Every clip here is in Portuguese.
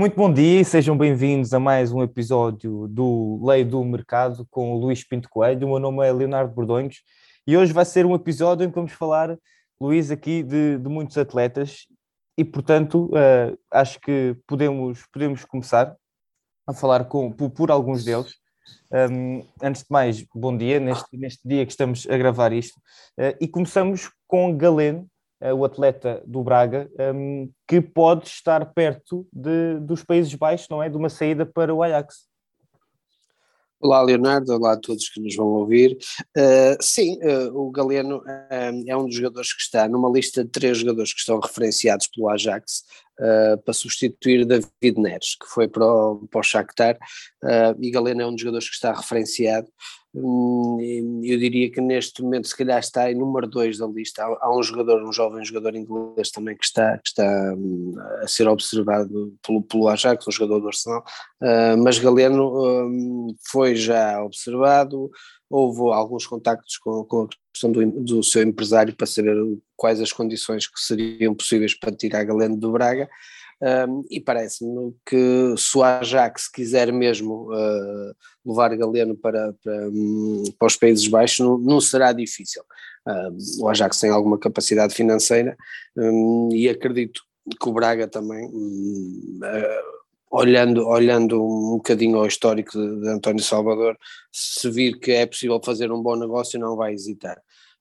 Muito bom dia e sejam bem-vindos a mais um episódio do Lei do Mercado com o Luís Pinto Coelho. O meu nome é Leonardo Bordonhos e hoje vai ser um episódio em que vamos falar, Luís, aqui de, de muitos atletas e, portanto, uh, acho que podemos, podemos começar a falar com, por, por alguns deles. Um, antes de mais, bom dia, neste, neste dia que estamos a gravar isto. Uh, e começamos com Galeno, o atleta do Braga, um, que pode estar perto de, dos Países Baixos, não é? De uma saída para o Ajax. Olá Leonardo, olá a todos que nos vão ouvir. Uh, sim, uh, o Galeno uh, é um dos jogadores que está numa lista de três jogadores que estão referenciados pelo Ajax para substituir David Neres, que foi para o, para o Shakhtar, e Galeno é um dos jogadores que está referenciado eu diria que neste momento se calhar está em número 2 da lista, há, um jogador, um jovem jogador inglês também que está, que está hum, a ser observado pelo, pelo Ajax, um jogador do Arsenal, uh, mas Galeno um, foi já observado, houve alguns contactos com, com a questão do, do, seu empresário para saber quais as condições que seriam possíveis para tirar Galeno do Braga, um, e parece-me que se o Ajax quiser mesmo uh, levar Galeno para, para, um, para, os Países Baixos, não, não será difícil. o Ajax tem alguma capacidade financeira um, e acredito que o Braga também, uh, olhando, olhando um bocadinho ao histórico de, de António Salvador, se vir que é possível fazer um bom negócio, não vai hesitar.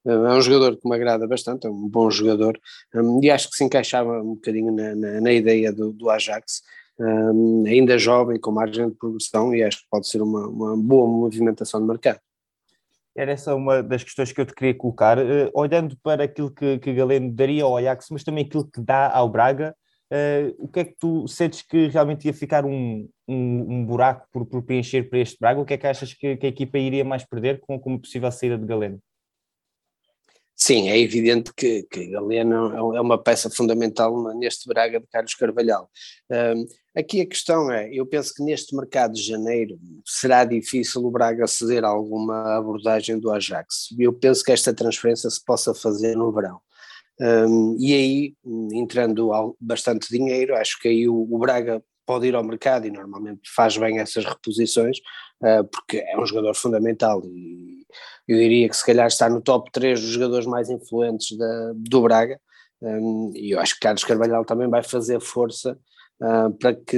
É um jogador que me agrada bastante, é um bom jogador um, e acho que se encaixava um bocadinho na, na, na ideia do, do Ajax, um, ainda jovem, com margem de progressão e acho que pode ser uma, uma boa movimentação de mercado. Era essa uma das questões que eu te queria colocar, uh, olhando para aquilo que, que Galeno daria ao Ajax, mas também aquilo que dá ao Braga, uh, o que é que tu sentes que realmente ia ficar um, um, um buraco por, por, preencher para este Braga? O que é que achas que, que a equipa iria mais perder com, com uma possível saída de Galeno? Sim, é evidente que, que Galeno é, é uma peça fundamental neste Braga de Carlos Carvalhal. Um, aqui a questão é, eu penso que neste mercado de janeiro será difícil o Braga ceder alguma abordagem do Ajax. Eu penso que esta transferência se possa fazer no verão. Um, e aí, entrando bastante dinheiro, acho que aí o, o Braga pode ir ao mercado e normalmente faz bem essas reposições, uh, porque é um jogador fundamental e eu diria que se calhar está no top 3 dos jogadores mais influentes da, do Braga, um, e eu acho que Carlos Carvalhal também vai fazer força uh, para que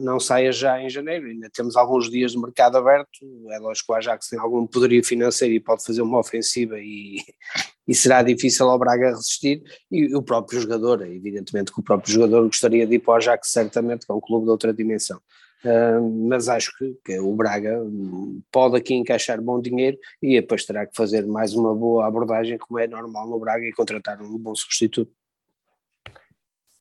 não saia já em janeiro. Ainda temos alguns dias de mercado aberto. É lógico que o Ajax tem algum poderio financeiro e pode fazer uma ofensiva e, e será difícil ao Braga resistir. E o próprio jogador, evidentemente que o próprio jogador gostaria de ir para o Ajax, certamente, que é um clube de outra dimensão. Mas acho que, que, o Braga pode aqui encaixar bom dinheiro e depois terá que fazer mais uma boa abordagem, como é normal no Braga, e contratar um bom substituto.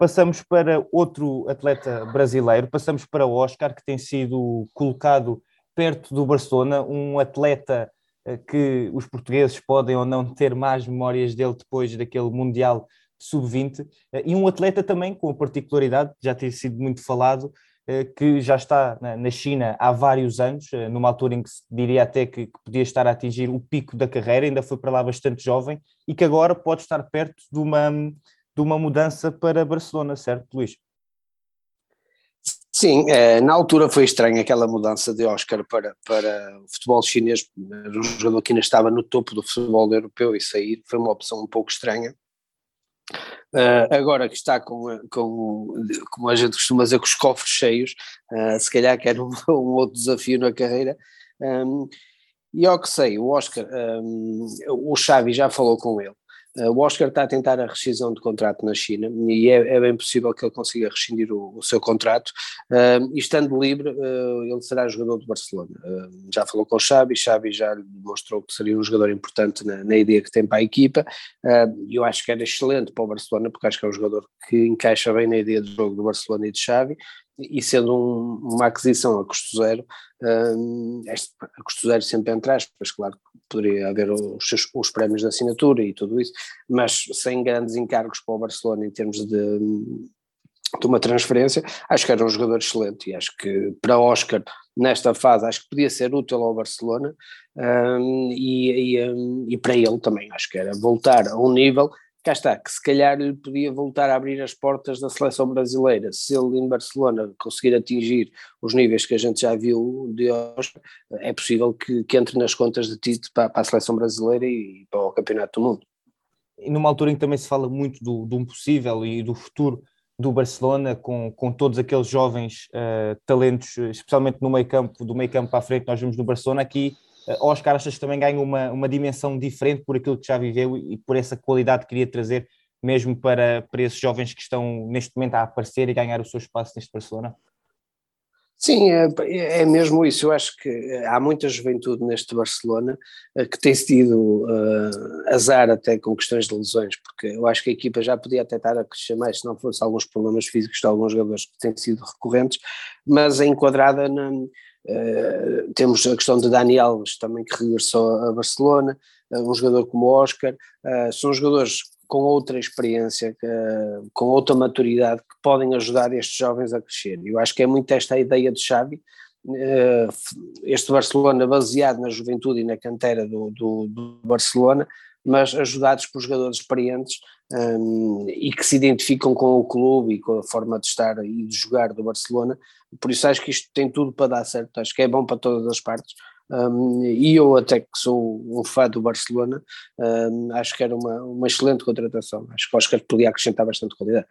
Passamos para outro atleta brasileiro, passamos para o Oscar, que tem sido colocado perto do Barcelona, um atleta eh, que os portugueses podem ou não ter mais memórias dele depois daquele Mundial Sub-20, eh, e um atleta também com a particularidade, já tem sido muito falado, que já está na China há vários anos, numa altura em que se diria até que podia estar a atingir o pico da carreira, ainda foi para lá bastante jovem, e que agora pode estar perto de uma de uma mudança para Barcelona, certo, Luís? Sim, é, na altura foi estranha aquela mudança de Oscar para, para o futebol chinês, um jogador que ainda estava no topo do futebol europeu e sair, foi uma opção um pouco estranha. Uh, agora que está com, com, como a gente costuma dizer, com os cofres cheios, uh, se calhar quer um, um, outro desafio na carreira. Um, e ao que sei, o Oscar, um, o Xavi já falou com ele o Oscar está a tentar a rescisão de contrato na China e é, é bem possível que ele consiga rescindir o, o seu contrato. Uh, e estando livre uh, ele será jogador do Barcelona. já falou com o Xavi, Xavi já demonstrou que seria um jogador importante na, na ideia que tem para a equipa. E eu acho que era excelente para o Barcelona porque acho que é um jogador que encaixa bem na ideia do jogo do Barcelona e de Xavi e sendo um, uma aquisição a custo zero, um, este, a custo zero sempre entre aspas, claro que poderia haver os, os, prémios de assinatura e tudo isso, mas sem grandes encargos para o Barcelona em termos de, de uma transferência, acho que era um jogador excelente e acho que para Oscar nesta fase acho que podia ser útil ao Barcelona um, e, e, um, e, para ele também acho que era voltar a um nível cá está, que se calhar lhe podia voltar a abrir as portas da seleção brasileira, se ele em Barcelona conseguir atingir os níveis que a gente já viu de hoje, é possível que, que entre nas contas de Tite para, para, a seleção brasileira e para o Campeonato do Mundo. E numa altura em que também se fala muito do, do possível e do futuro do Barcelona, com, com todos aqueles jovens uh, talentos, especialmente no meio campo, do meio campo para a frente, nós vemos no Barcelona aqui, Oscar, achas que também ganha uma, uma dimensão diferente por aquilo que já viveu e por essa qualidade que queria trazer mesmo para, para esses jovens que estão neste momento a aparecer e ganhar o seu espaço neste Barcelona? Sim, é, é, mesmo isso. Eu acho que há muita juventude neste Barcelona eh, que tem tido uh, azar até com questões de lesões, porque eu acho que a equipa já podia até estar a crescer mais se não fosse alguns problemas físicos de alguns jogadores que têm sido recorrentes, mas é enquadrada na, uh, temos a questão de Dani Alves também que regressou a Barcelona, uh, um jogador como Oscar, são jogadores com outra experiência, com outra maturidade, que podem ajudar estes jovens a crescer. Eu acho que é muito esta a ideia de Xavi, eh, este Barcelona baseado na juventude e na cantera do, do, do Barcelona, mas ajudados por jogadores experientes um, e que se identificam com o clube e com a forma de estar e de jogar do Barcelona. Por isso acho que isto tem tudo para dar certo, acho que é bom para todas as partes. Um, e eu até que sou um fã do Barcelona, um, acho que era uma, uma excelente contratação, acho que o Oscar podia acrescentar bastante qualidade.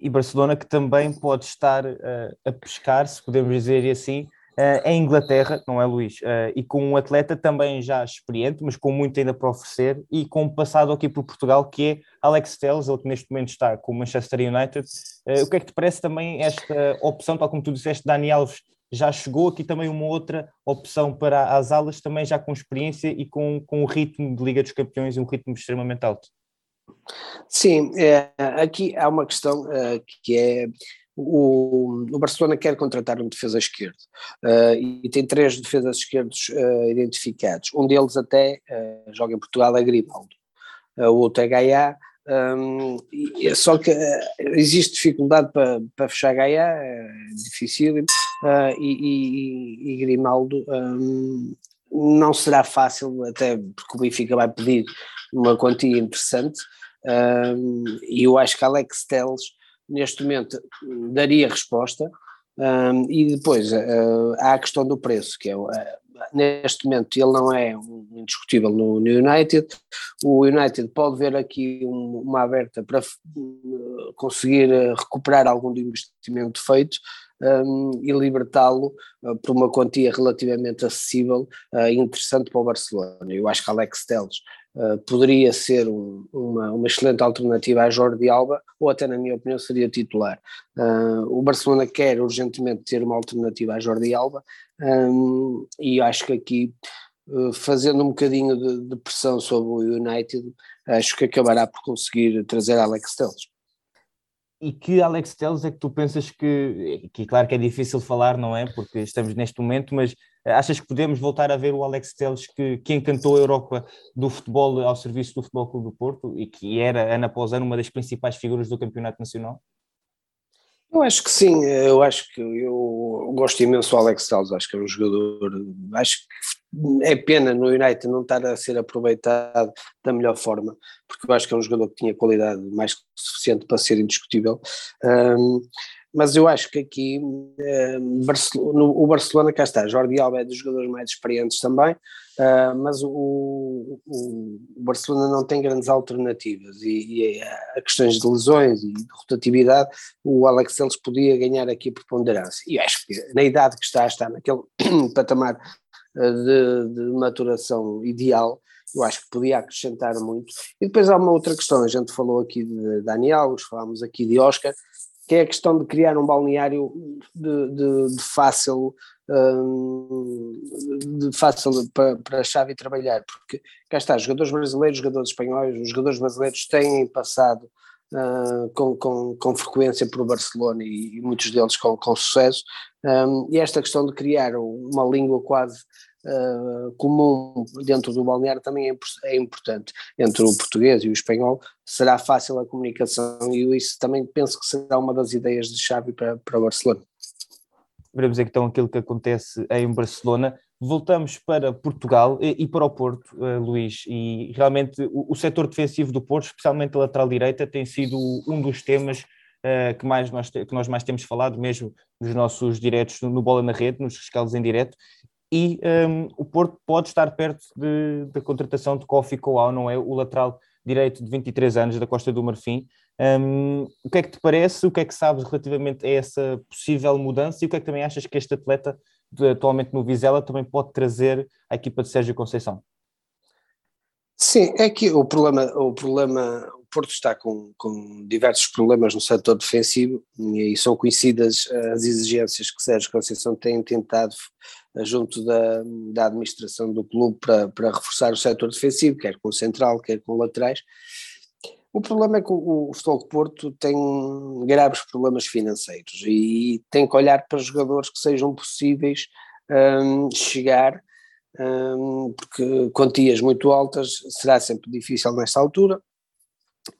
E Barcelona que também pode estar uh, a pescar, se podemos dizer assim, uh, em Inglaterra, não é Luís? Uh, e com um atleta também já experiente, mas com muito ainda para oferecer, e com um passado aqui por Portugal, que é Alex Telles, ele que neste momento está com o Manchester United. o que é que te parece também esta opção, tal como tu disseste, Dani Alves já chegou aqui também uma outra opção para as alas, também já com experiência e com, com o ritmo de Liga dos Campeões e um ritmo extremamente alto. Sim, é, aqui há uma questão uh, que é o, o, Barcelona quer contratar um defesa esquerdo uh, e tem três defesas esquerdos uh, identificados. Um deles até joga em Portugal, é Grimaldo. o outro é Gaia, um, e, só que uh, existe dificuldade para, fechar Gaia, é difícil, uh, e, e, e, Grimaldo um, não será fácil, até porque o Benfica vai pedir uma quantia interessante, um, e eu acho que Alex Teles neste momento daria resposta, e depois uh, há a questão do preço, que é neste momento ele não é um indiscutível no, no, United. O United pode ver aqui um, uma aberta para uh, conseguir uh, recuperar algum do investimento feito um, e libertá-lo uh, por uma quantia relativamente acessível e uh, interessante para o Barcelona. Eu acho que Alex Telles uh, poderia ser um, uma, uma excelente alternativa a Jordi Alba, ou até na minha opinião seria titular. Uh, o Barcelona quer urgentemente ter uma alternativa a Jordi Alba um, e acho que aqui uh, fazendo um bocadinho de, de, pressão sobre o United, acho que acabará por conseguir trazer Alex Telles e que Alex Telles é que tu pensas que, que claro que é difícil falar, não é? Porque estamos neste momento, mas achas que podemos voltar a ver o Alex Telles que, que encantou a Europa do futebol ao serviço do Futebol Clube do Porto e que era, ano após ano, uma das principais figuras do campeonato nacional? Eu acho que sim, eu acho que eu gosto imenso do Alex Telles, acho que é um jogador, acho que é pena no United não estar a ser aproveitado da melhor forma, porque eu acho que é um jogador que tinha qualidade mais que suficiente para ser indiscutível. Um, mas eu acho que aqui um, Barcelona, no, o Barcelona, cá está, Jordi Alba é dos jogadores mais experientes também, uh, mas o, o, Barcelona não tem grandes alternativas e, e a questões de lesões e de rotatividade, o Alex Telles podia ganhar aqui preponderância. E acho que na idade que está, está naquele patamar de, de maturação ideal, eu acho que podia acrescentar muito. E depois há uma outra questão, a gente falou aqui de Daniel, falámos aqui de Oscar, que é a questão de criar um balneário de, de, de fácil hum, de fácil para, para a chave trabalhar, porque cá está, jogadores brasileiros, jogadores espanhóis, os jogadores brasileiros têm passado uh, com, com, com frequência por Barcelona e, e muitos deles com, com sucesso, um, e esta questão de criar uma língua quase uh, comum dentro do balneário também é, é, importante. Entre o português e o espanhol será fácil a comunicação e isso também penso que será uma das ideias de chave para, para Barcelona. Veremos então aquilo que acontece em Barcelona. voltamos para Portugal e, para o Porto, uh, Luís, e realmente o, o setor defensivo do Porto, especialmente a lateral direita, tem sido um dos temas uh, que, mais nós, que nós mais temos falado, mesmo nos nossos diretos no Bola na Rede, nos rescaldos em direto, e um, o Porto pode estar perto da contratação de Kofi Coal, não é? O lateral direito de 23 anos da Costa do Marfim. Um, o que é que te parece? O que é que sabes relativamente a essa possível mudança e o que é que também achas que este atleta de, atualmente no Vizela também pode trazer à equipa de Sérgio Conceição? Sim, é que o problema, o problema, Porto está com, com diversos problemas no setor defensivo e são conhecidas as exigências que Sérgio Conceição tem tentado eh, junto da, da administração do clube para, para reforçar o setor defensivo, quer com central, quer com laterais. O problema é que o, o Futebol Porto tem graves problemas financeiros e tem que olhar para jogadores que sejam possíveis um, chegar, um, porque quantias muito altas será sempre difícil nesta altura.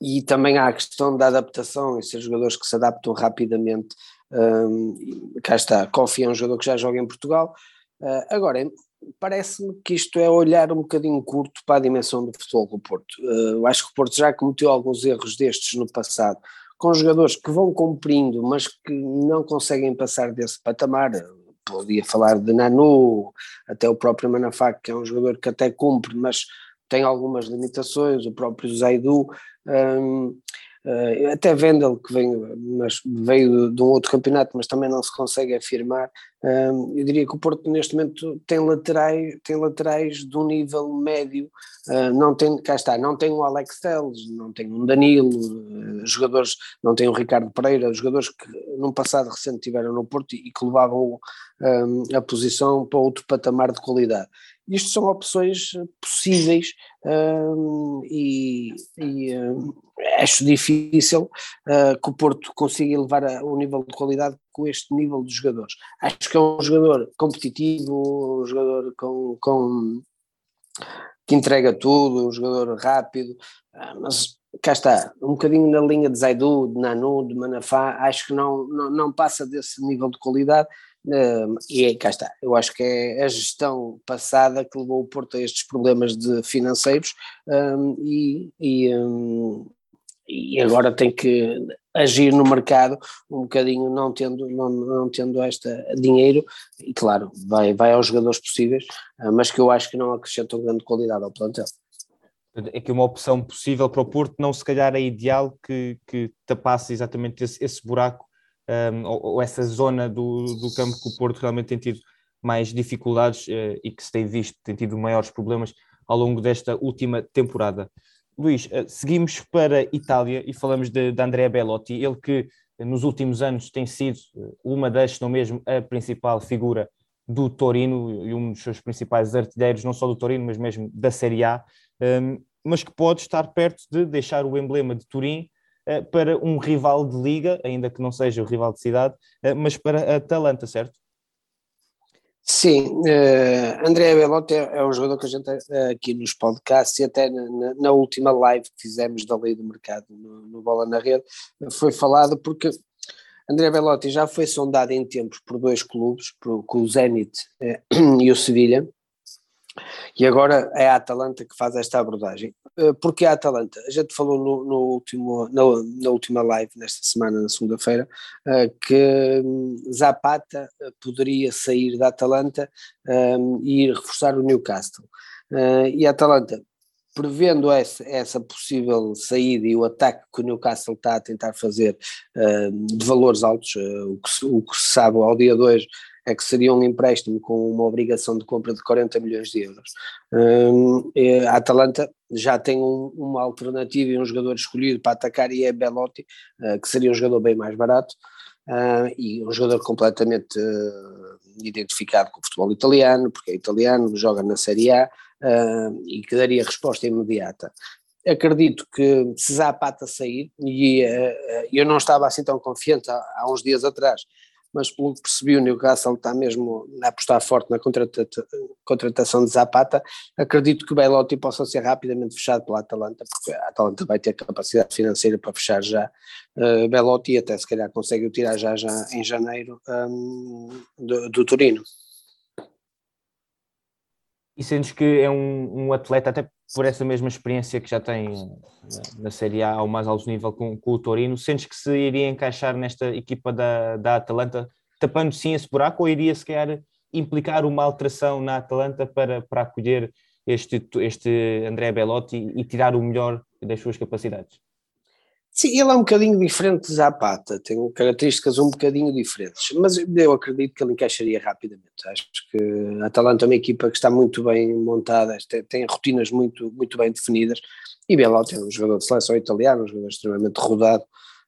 E também há a questão da adaptação e ser jogadores que se adaptam rapidamente. Um, cá está, Kofi é um jogador que já joga em Portugal. Uh, agora, parece-me que isto é olhar um bocadinho curto para a dimensão do futebol do Porto. Uh, eu acho que o Porto já cometeu alguns erros destes no passado, com jogadores que vão cumprindo, mas que não conseguem passar desse patamar. Podia falar de Nanu, até o próprio Manafá, que é um jogador que até cumpre, mas tem algumas limitações, o próprio Zaidu. Um, Uh, até Vendel, que vem, mas veio de um outro campeonato, mas também não se consegue afirmar. Uh, eu diria que o Porto neste momento tem laterais, tem laterais de um nível médio, uh, não tem, cá está, não tem o Alex Telles, não tem um Danilo, jogadores, não tem o Ricardo Pereira, jogadores que num passado recente tiveram no Porto e, e que levavam a posição para outro patamar de qualidade. Isto são opções possíveis e, e acho difícil uh, que o Porto consiga elevar o nível de qualidade com este nível de jogadores. Acho que é um jogador competitivo, um jogador com, com que entrega tudo, um jogador rápido, uh, mas cá está, um bocadinho na linha de Zaidu, de Nanu, de Manafá, acho que não, não, não passa desse nível de qualidade Uh, e é, cá está, eu acho que é a gestão passada que levou o Porto a estes problemas de financeiros um, e, e, um, e, agora tem que agir no mercado um bocadinho não tendo, não, não tendo esta dinheiro e claro, vai, vai aos jogadores possíveis, uh, mas que eu acho que não acrescentam grande qualidade ao plantel. É que uma opção possível para o Porto não se calhar é ideal que, que tapasse exatamente esse, esse buraco um, ou, ou, essa zona do, do campo que o Porto realmente tem tido mais dificuldades uh, e que se tem visto, tem tido maiores problemas ao longo desta última temporada. Luís, uh, seguimos para Itália e falamos de, de Andrea Bellotti, ele que nos últimos anos tem sido uma das, não mesmo, a principal figura do Torino e um dos seus principais artilheiros, não só do Torino, mas mesmo da Série A, um, mas que pode estar perto de deixar o emblema de Turim eh, para um rival de liga, ainda que não seja o rival de cidade, eh, mas para a Atalanta, certo? Sim, uh, André Belotti é, é, um jogador que a gente aqui nos podcasts e até na, na, última live que fizemos da lei do mercado no, no Bola na Rede foi falado porque André Belotti já foi sondado em tempos por dois clubes, por, com o Zenit e o Sevilha, e agora é a Atalanta que faz esta abordagem. Eh, porque a Atalanta, a gente falou no, no último, na, na, última live, nesta semana, na segunda-feira, eh, que hum, Zapata eh, poderia sair da Atalanta um, e ir reforçar o Newcastle. E a Atalanta, prevendo essa, essa possível saída e o ataque que o Newcastle está a tentar fazer de valores altos, o que, o que se sabe ao dia 2 é que seria um empréstimo com uma obrigação de compra de 40 milhões de euros. Um, a Atalanta já tem um, uma alternativa e um jogador escolhido para atacar e é Belotti, uh, que seria um jogador bem mais barato uh, e um jogador completamente uh, identificado com o futebol italiano, porque é italiano, joga na Série A e que daria resposta imediata acredito que se Zapata sair, e uh, eu não estava assim tão confiante há, há, uns dias atrás, mas pelo que percebi o Newcastle está mesmo a apostar forte na contratação de Zapata, acredito que o Belotti possa ser rapidamente fechado pela Atalanta, porque a Atalanta vai ter capacidade financeira para fechar já uh, Belotti e até se calhar consegue o tirar já, já em janeiro um, do, do Torino. E sentes que é um, um, atleta, até por essa mesma experiência que já tem na, Série A ao mais alto nível com, com, o Torino, sentes que se iria encaixar nesta equipa da, da Atalanta, tapando sim esse buraco, ou iria se calhar implicar uma alteração na Atalanta para, para acolher este, este André Belotti e tirar o melhor das suas capacidades? Sim, ele é um bocadinho diferente de Zapata, tem características um bocadinho diferentes, mas eu acredito que ele encaixaria rapidamente. Acho que a Atalanta é uma equipa que está muito bem montada, tem, tem rotinas muito, muito bem definidas, e Belotti é um jogador de seleção italiano, um jogador extremamente rodado,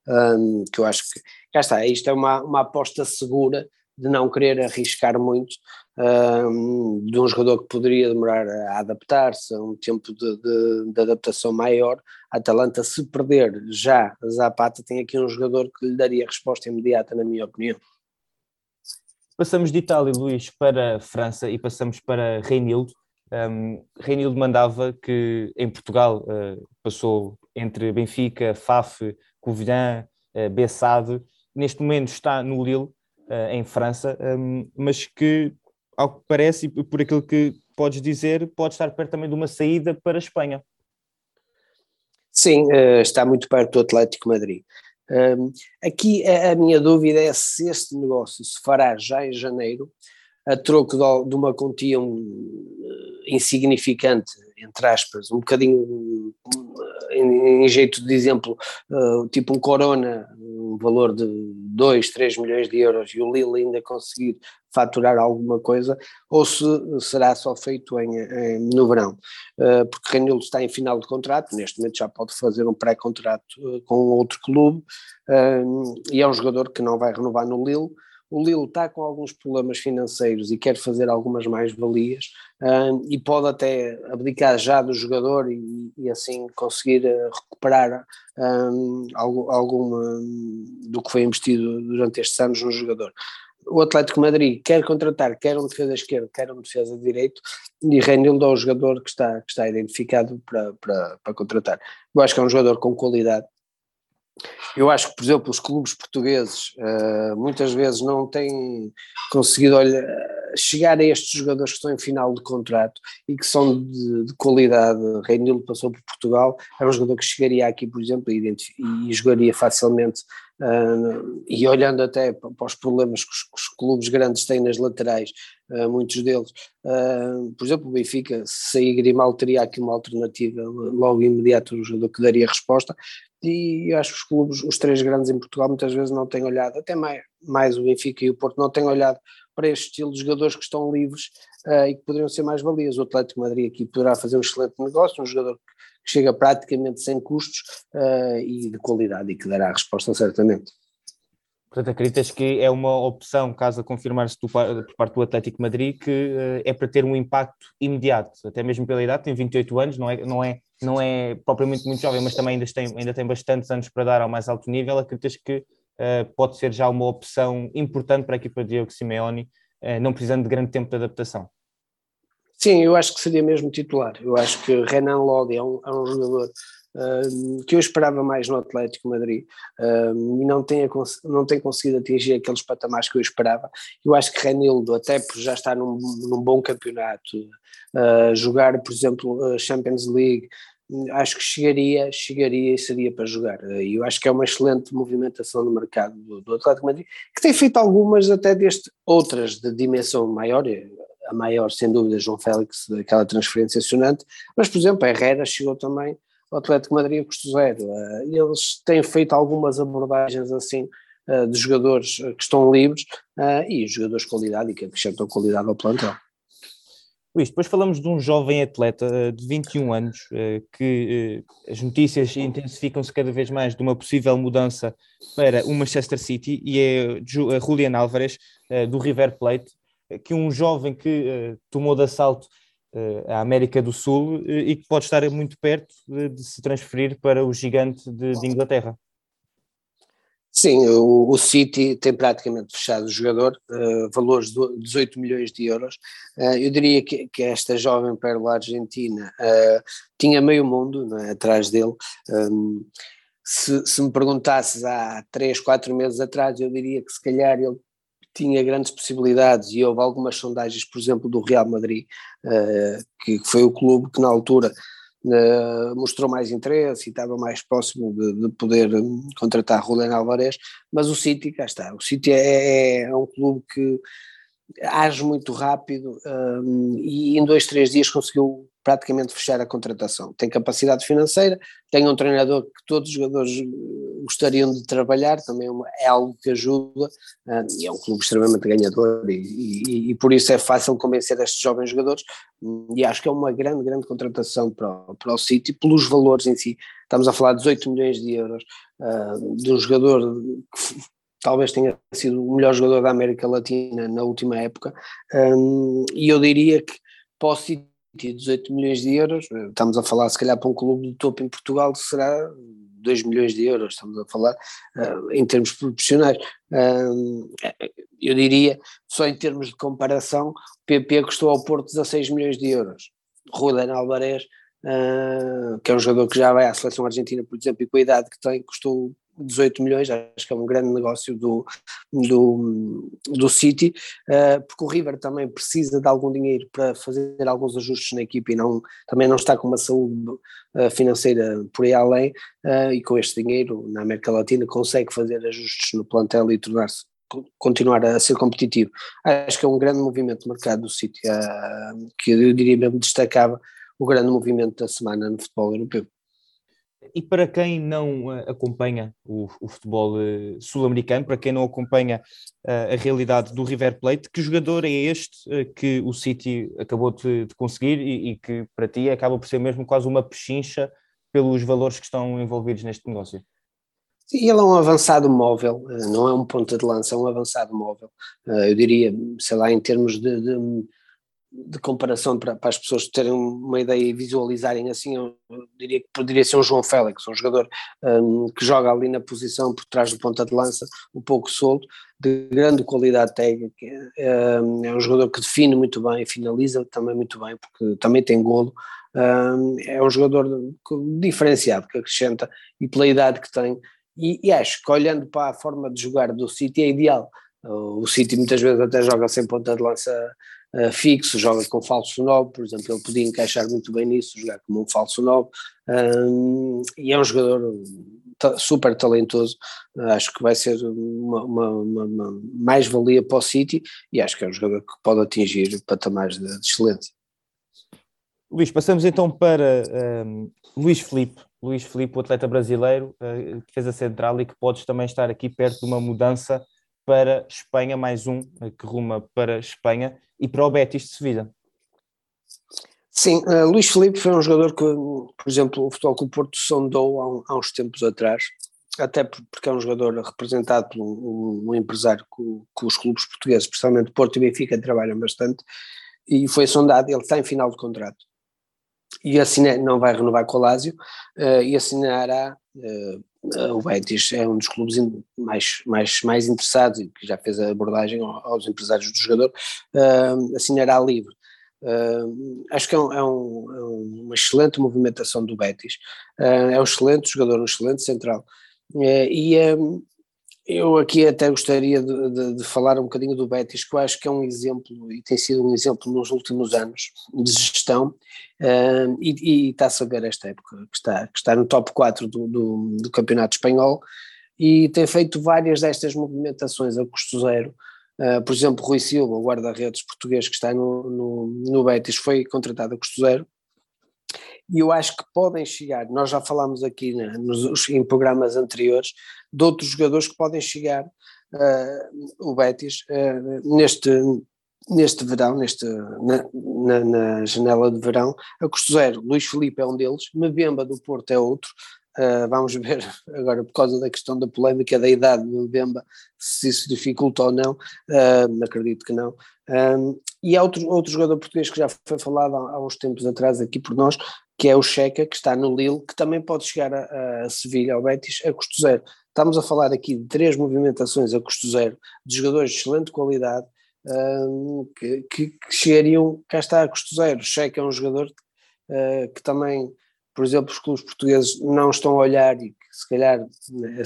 um, que eu acho que, cá está, isto é uma, uma aposta segura de não querer arriscar muito, um, de um jogador que poderia demorar a adaptar-se, a um tempo de, de, de, adaptação maior. Atalanta, se perder já Zapata, tem aqui um jogador que lhe daria resposta imediata, na minha opinião. Passamos de Itália, Luís, para França e passamos para Reinildo. Um, Reinildo mandava que em Portugal uh, passou entre Benfica, Faf, Covilhã, uh, Bessade, neste momento está no Lille, uh, em França, um, mas que ao que parece, e por aquilo que podes dizer, pode estar perto também de uma saída para a Espanha. Sim, eh, está muito perto do Atlético Madrid. Aqui a minha dúvida é se este negócio se fará já em janeiro, a troco de uma quantia insignificante, entre aspas, um bocadinho em, jeito de exemplo, eh, tipo um Corona, um valor de 2, 3 milhões de euros e o Lille ainda conseguir faturar alguma coisa, ou se será só feito em, em no verão, uh, porque Renildo está em final de contrato, neste momento já pode fazer um pré-contrato uh, com outro clube, uh, e é um jogador que não vai renovar no Lille, o Lille está com alguns problemas financeiros e quer fazer algumas mais-valias e pode até abdicar já do jogador e, e assim conseguir recuperar um, algum, alguma do que foi investido durante estes anos no jogador o Atlético Madrid quer contratar quer um defesa esquerdo, quer um defesa de direito, e Renildo é o jogador que está, que está identificado para, para, para contratar. Eu acho que é um jogador com qualidade. Eu acho que, por exemplo, os clubes portugueses uh, muitas vezes não têm conseguido olhar, chegar a estes jogadores que estão em final de contrato e que são de, de qualidade. Reinildo passou por Portugal, é um jogador que chegaria aqui, por exemplo, e, e jogaria facilmente Uh, e olhando até para os problemas que os, que os, clubes grandes têm nas laterais, uh, muitos deles, por exemplo, o Benfica, se sair Grimal, teria aqui uma alternativa logo imediato, um jogador que daria resposta. E acho que os clubes, os três grandes em Portugal, muitas vezes não têm olhado, até mais, mais o Benfica e o Porto, não têm olhado para este estilo de jogadores que estão livres e que poderiam ser mais valias. O Atlético Madrid aqui poderá fazer um excelente negócio, um jogador que que chega praticamente sem custos uh, e de qualidade e que dará a resposta certamente. Portanto, acreditas que é uma opção, caso a confirmar-se por parte do Atlético Madrid, que uh, é para ter um impacto imediato, até mesmo pela idade, tem 28 anos, não é, não é, não é propriamente muito jovem, mas também ainda tem, ainda tem bastantes anos para dar ao mais alto nível. Acreditas que uh, pode ser já uma opção importante para a equipa de Diego Simeone, uh, não precisando de grande tempo de adaptação? Sim, eu acho que seria mesmo titular. Eu acho que Renan Lodi é um, é um jogador que eu esperava mais no Atlético Madrid e não tem, não tem conseguido atingir aqueles patamares que eu esperava. Eu acho que Renildo, até por já estar num, num bom campeonato, uh, jogar, por exemplo, Champions League, acho que chegaria, chegaria e seria para jogar. E eu acho que é uma excelente movimentação no mercado do, do Atlético Madrid, que tem feito algumas até deste, outras de dimensão maior, a maior, sem dúvida, João Félix, aquela transferência acionante, mas, por exemplo, a Herrera chegou também ao Atlético Madrid a custo zero. Eh, eles têm feito algumas abordagens assim eh, de jogadores eh, que estão livres e jogadores de qualidade e que acrescentam qualidade ao plantel. Luís, depois falamos de um jovem atleta de 21 anos que as notícias intensificam-se cada vez mais de uma possível mudança para o Manchester City e é Julian Álvares do River Plate que um jovem que tomou de assalto uh, a América do Sul uh, e que pode estar muito perto de, de se transferir para o gigante de, de Inglaterra. Sim, o, o, City tem praticamente fechado o jogador, uh, valores de 18 milhões de euros. Uh, eu diria que, que, esta jovem pérola argentina uh, tinha meio mundo é, atrás dele. Um, se, se, me perguntasses há 3, 4 meses atrás, eu diria que se calhar ele tinha grandes possibilidades e houve algumas sondagens, por exemplo, do Real Madrid, uh, que foi o clube que na altura uh, mostrou mais interesse e estava mais próximo de, de poder um, contratar Julián Alvarez, mas o City, cá está, o City é, é, é um clube que age muito rápido um, e em dois, três dias conseguiu praticamente fechar a contratação. Tem capacidade financeira, tem um treinador que todos os jogadores eh, gostariam de trabalhar, também é, é algo que ajuda, uh, e é um clube extremamente ganhador e, e, e, por isso é fácil convencer estes jovens jogadores e acho que é uma grande, grande contratação para o, para o City pelos valores em si. Estamos a falar de 18 milhões de euros uh, de um jogador que talvez tenha sido o melhor jogador da América Latina na última época, e eu diria que para o City 18 milhões de euros, estamos a falar se calhar para um clube de topo em Portugal será 2 milhões de euros, estamos a falar uh, em termos proporcionais. Uh, eu diria, só em termos de comparação, o PP custou ao Porto 16 milhões de euros. Ruben Alvarez, uh, que é um jogador que já vai à seleção argentina, por exemplo, e com a idade que tem, custou 18 milhões, acho que é um grande negócio do, do, do City, uh, porque o River também precisa de algum dinheiro para fazer alguns ajustes na equipe e não, também não está com uma saúde uh, financeira por aí além, uh, e com este dinheiro na América Latina consegue fazer ajustes no plantel e tornar-se continuar a ser competitivo. Acho que é um grande movimento de mercado do City, que eu diria mesmo destacava o grande movimento da semana no futebol europeu. E para quem não uh, acompanha o, o futebol uh, sul-americano, para quem não acompanha uh, a realidade do River Plate, que jogador é este que o City acabou de, de conseguir e, e, que para ti acaba por ser mesmo quase uma pechincha pelos valores que estão envolvidos neste negócio? Ele é um avançado móvel, não é um ponta de lança, é um avançado móvel. Eu diria, sei lá, em termos de, de de comparação para, para, as pessoas terem uma ideia e visualizarem assim, eu diria que poderia ser um João Félix, um jogador um, que joga ali na posição por trás do ponta de lança, um pouco solto, de grande qualidade técnica, um, é um jogador que define muito bem, finaliza também muito bem, porque também tem golo, um, é um jogador diferenciado, que acrescenta, e pela idade que tem, e, e acho que olhando para a forma de jogar do City é ideal, o City muitas vezes até joga sem ponta de lança uh, fixo, joga com falso 9, por exemplo, ele podia encaixar muito bem nisso, jogar como um falso 9, um, e é um jogador super talentoso, acho que vai ser uma, uma, uma, uma mais-valia para o City e acho que é um jogador que pode atingir patamares de, de excelência. Luís, passamos então para um, Luís Felipe, Luís Felipe, o atleta brasileiro, uh, que fez a central e que podes também estar aqui perto de uma mudança para Espanha, mais um uh, que ruma para Espanha e para o Betis de Sevilha. Sim, uh, Luís Felipe foi um jogador que, por exemplo, o Futebol Clube Porto sondou há, há, uns tempos atrás, até porque é um jogador representado por um, um empresário que, que, os clubes portugueses, especialmente Porto e Benfica, trabalham bastante, e foi sondado, ele está em final de contrato, e assina, não vai renovar com o Lásio, uh, e assinará uh, o Betis é um dos clubes mais, mais, mais interessados e que já fez a abordagem aos empresários do jogador, uh, assinará livre. Uh, acho que é, um, é, um, é, uma excelente movimentação do Betis, uh, é um excelente jogador, um excelente central. Uh, e eu aqui até gostaria de, de, de, falar um bocadinho do Betis, que eu acho que é um exemplo, e tem sido um exemplo nos últimos anos de gestão, uh, e, e está-se a ver esta época, que está, que está no top 4 do, do, do Campeonato Espanhol, e tem feito várias destas movimentações a custo zero. Uh, por exemplo, Rui Silva, o guarda-redes português que está no, no, no Betis, foi contratado a custo zero, e eu acho que podem chegar, nós já falámos aqui né, nos, em programas anteriores, de outros jogadores que podem chegar uh, o Betis uh, neste, neste verão, neste, na, na, na, janela de verão, a custo zero, Luís Felipe é um deles, Mebemba do Porto é outro, uh, vamos ver agora por causa da questão da polémica da idade do Mebemba, se isso dificulta ou não, acredito que não, um, e há outro, outro jogador português que já foi falado há, há uns tempos atrás aqui por nós, que é o Checa, que está no Lille, que também pode chegar a, a Sevilha, ao Betis, a custo zero. Estamos a falar aqui de três movimentações a custo zero, de jogadores de excelente qualidade, um, que, que, que, chegariam, cá está, a custo zero. Checa é um jogador uh, que também, por exemplo, os clubes portugueses não estão a olhar e que se calhar né,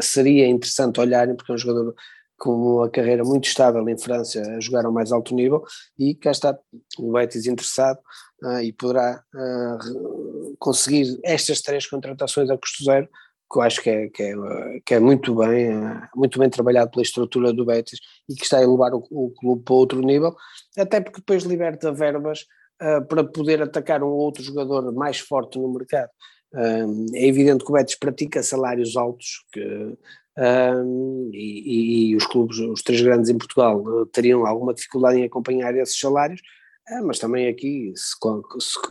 seria interessante olharem, porque é um jogador com uma carreira muito estável em França a jogar ao mais alto nível e cá está o Betis interessado uh, e poderá uh, conseguir estas três contratações a custo zero que eu acho que é, que é, que é muito bem muito bem trabalhado pela estrutura do Betis e que está a elevar o, o clube para outro nível, até porque depois liberta verbas uh, para poder atacar um outro jogador mais forte no mercado. é evidente que o Betis pratica salários altos que um, e, e, os clubes, os três grandes em Portugal, uh, teriam alguma dificuldade em acompanhar esses salários, uh, mas também aqui se,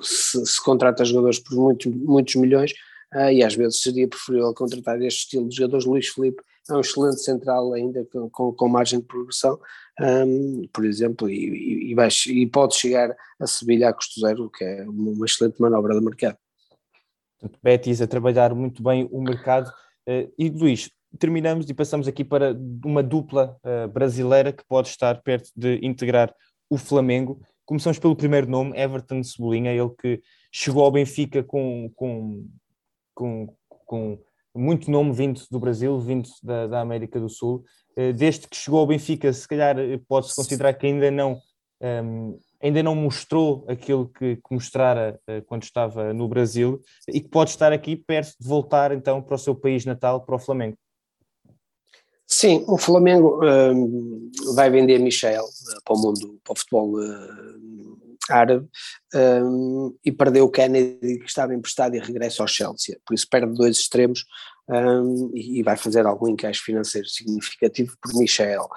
se, se, contrata jogadores por muitos, muitos milhões uh, e às vezes seria preferível contratar este estilo de jogadores. Luís Felipe é um excelente central ainda com, com, com margem de progressão, um, por exemplo, e, e, vai, e, pode chegar a Sevilha a custo zero, que é uma excelente manobra de mercado. Betis a trabalhar muito bem o mercado. E Luís, terminamos e passamos aqui para uma dupla uh, brasileira que pode estar perto de integrar o Flamengo. Começamos pelo primeiro nome, Everton Cebolinha, ele que chegou ao Benfica com, com, com, com muito nome vindo do Brasil, vindo da, da América do Sul. Uh, desde que chegou ao Benfica, se calhar eh, pode-se considerar que ainda não, um, ehm, ainda não mostrou aquilo que, que mostrara uh, quando estava no Brasil e que pode estar aqui perto de voltar então para o seu país natal, para o Flamengo. Sim, o Flamengo um, vai vender Michel uh, para o mundo, para o futebol uh, árabe um, e perdeu o Kennedy que estava emprestado e regressa ao Chelsea. Por isso perde dois extremos um, e, e, vai fazer algum encaixe financeiro significativo por Michel.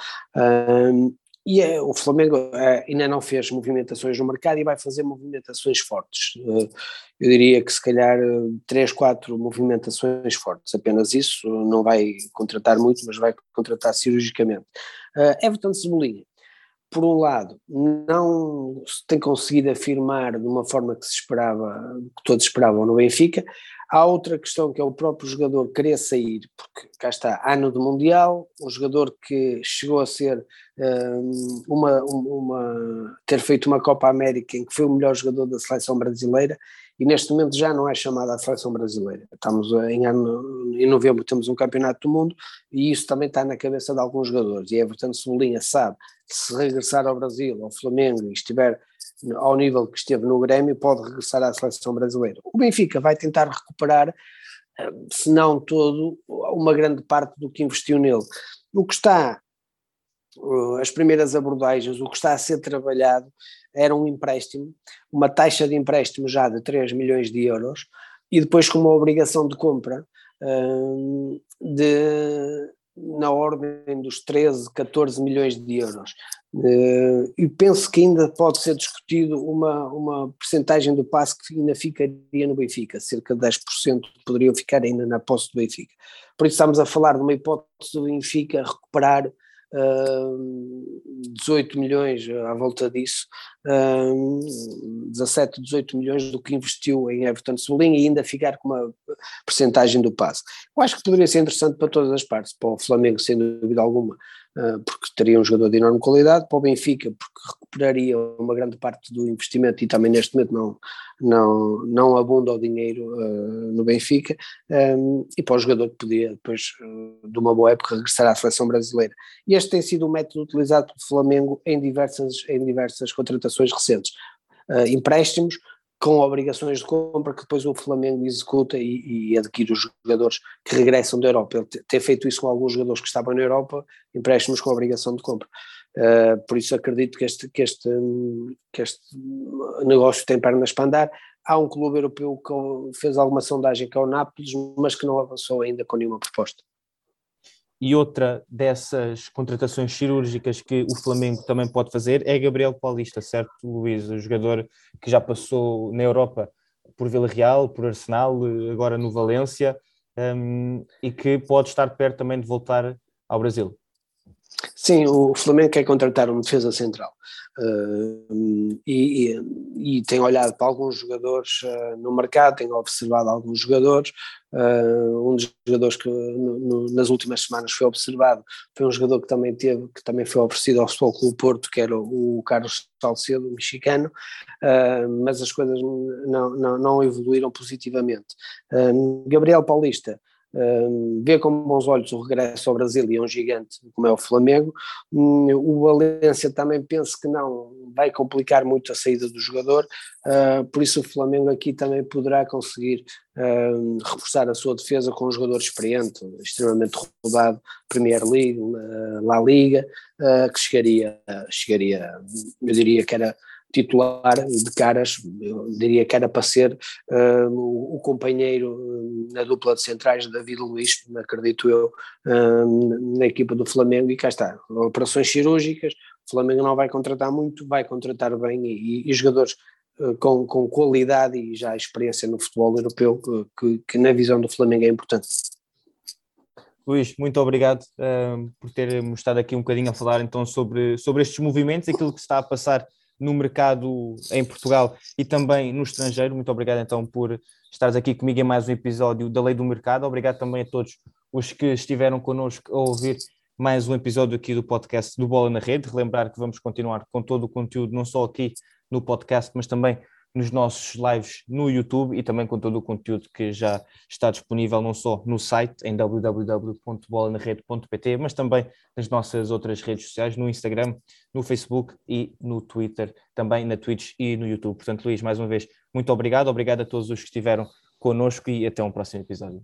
E é, o Flamengo é, ainda não fez movimentações no mercado e vai fazer movimentações fortes. Uh, eu diria que se calhar três, quatro movimentações fortes, apenas isso, não vai contratar muito, mas vai contratar cirurgicamente. Everton Cebolinha, por um lado, não tem conseguido afirmar de uma forma que se esperava, que todos esperavam no Benfica, Há outra questão que é o próprio jogador querer sair, porque cá está, ano do Mundial, um jogador que chegou a ser um, uma, uma, ter feito uma Copa América em que foi o melhor jogador da seleção brasileira e neste momento já não é chamado à seleção brasileira. Estamos em, ano, em novembro, temos um campeonato do mundo e isso também está na cabeça de alguns jogadores. E Everton Cebolinha sabe se regressar ao Brasil, ao Flamengo e estiver ao nível que esteve no Grêmio, pode regressar à seleção brasileira. O Benfica vai tentar recuperar, eh, se não todo, uma grande parte do que investiu nele. O que está, eh, as primeiras abordagens, o que está a ser trabalhado era um empréstimo, uma taxa de empréstimo já de 3 milhões de euros, e depois com uma obrigação de compra eh, de na ordem dos 13, 14 milhões de euros. Uh, e penso que ainda pode ser discutido uma, uma percentagem do passe que ainda ficaria no Benfica, cerca de 10% poderiam ficar ainda na posse do Benfica. Por isso estamos a falar de uma hipótese do Benfica recuperar 18 milhões à volta disso, 17, 18 milhões do que investiu em Everton Cebolinha e ainda ficar com uma percentagem do passe. Eu acho que poderia ser interessante para todas as partes, para o Flamengo sem dúvida alguma, porque teria um jogador de enorme qualidade, para o Benfica, porque recuperaria uma grande parte do investimento e também neste momento não, não, não abunda o dinheiro uh, no Benfica, um, e para o jogador que podia depois uh, de uma boa época regressar à seleção brasileira. E este tem sido o um método utilizado pelo Flamengo em diversas, em diversas contratações recentes. Uh, empréstimos, com obrigações de compra que depois o Flamengo executa e, e, adquire os jogadores que regressam da Europa. Ele tem feito isso com alguns jogadores que estavam na Europa, empréstimos com obrigação de compra. Uh, por isso acredito que este, que, este, que este negócio tem pernas para andar. Há um clube europeu que fez alguma sondagem que é o Nápoles, mas que não avançou ainda com nenhuma proposta. E outra dessas contratações cirúrgicas que o Flamengo também pode fazer é Gabriel Paulista, certo, Luís? O jogador que já passou na Europa por Vila Real, por Arsenal, agora no Valência, um, e que pode estar perto também de voltar ao Brasil. Sim, o Flamengo quer contratar um defesa central uh, e, e, e, tem olhado para alguns jogadores uh, no mercado, tem observado alguns jogadores. Uh, um dos jogadores que no, no, nas últimas semanas foi observado foi um jogador que também teve, que também foi oferecido ao Futebol Clube Porto, que era o, o Carlos Salcedo, mexicano, mas as coisas não, não, não evoluíram positivamente. Gabriel Paulista uh, vê com bons olhos o regresso ao Brasil e a um gigante como é o Flamengo. Um, o Valência também penso que não vai complicar muito a saída do jogador, uh, por isso o Flamengo aqui também poderá conseguir uh, reforçar a sua defesa com um jogador experiente, extremamente rodado, Premier League, La Liga, que chegaria, chegaria, eu diria que era titular de caras, eu diria que era para ser uh, o, o, companheiro hum, na dupla de centrais de David Luiz, acredito eu, uh, na equipa do Flamengo, e cá está, operações cirúrgicas, o Flamengo não vai contratar muito, vai contratar bem e, e jogadores uh, com, com qualidade e já experiência no futebol europeu, que, que, que na visão do Flamengo é importante. Luís, muito obrigado uh, por ter estado aqui um bocadinho a falar então sobre, sobre estes movimentos, aquilo que está a passar no mercado em Portugal e também no estrangeiro. Muito obrigado então por estares aqui comigo em mais um episódio da Lei do Mercado. Obrigado também a todos os que estiveram connosco a ouvir mais um episódio aqui do podcast do Bola na Rede. Relembrar que vamos continuar com todo o conteúdo, não só aqui no podcast, mas também nos nossos lives no YouTube e também com todo o conteúdo que já está disponível não só no site em www.bolanarede.pt, mas também nas nossas outras redes sociais, no Instagram, no Facebook e no Twitter, também na Twitch e no YouTube. Portanto, Luís, mais uma vez, muito obrigado, obrigado a todos os que estiveram connosco e até um próximo episódio.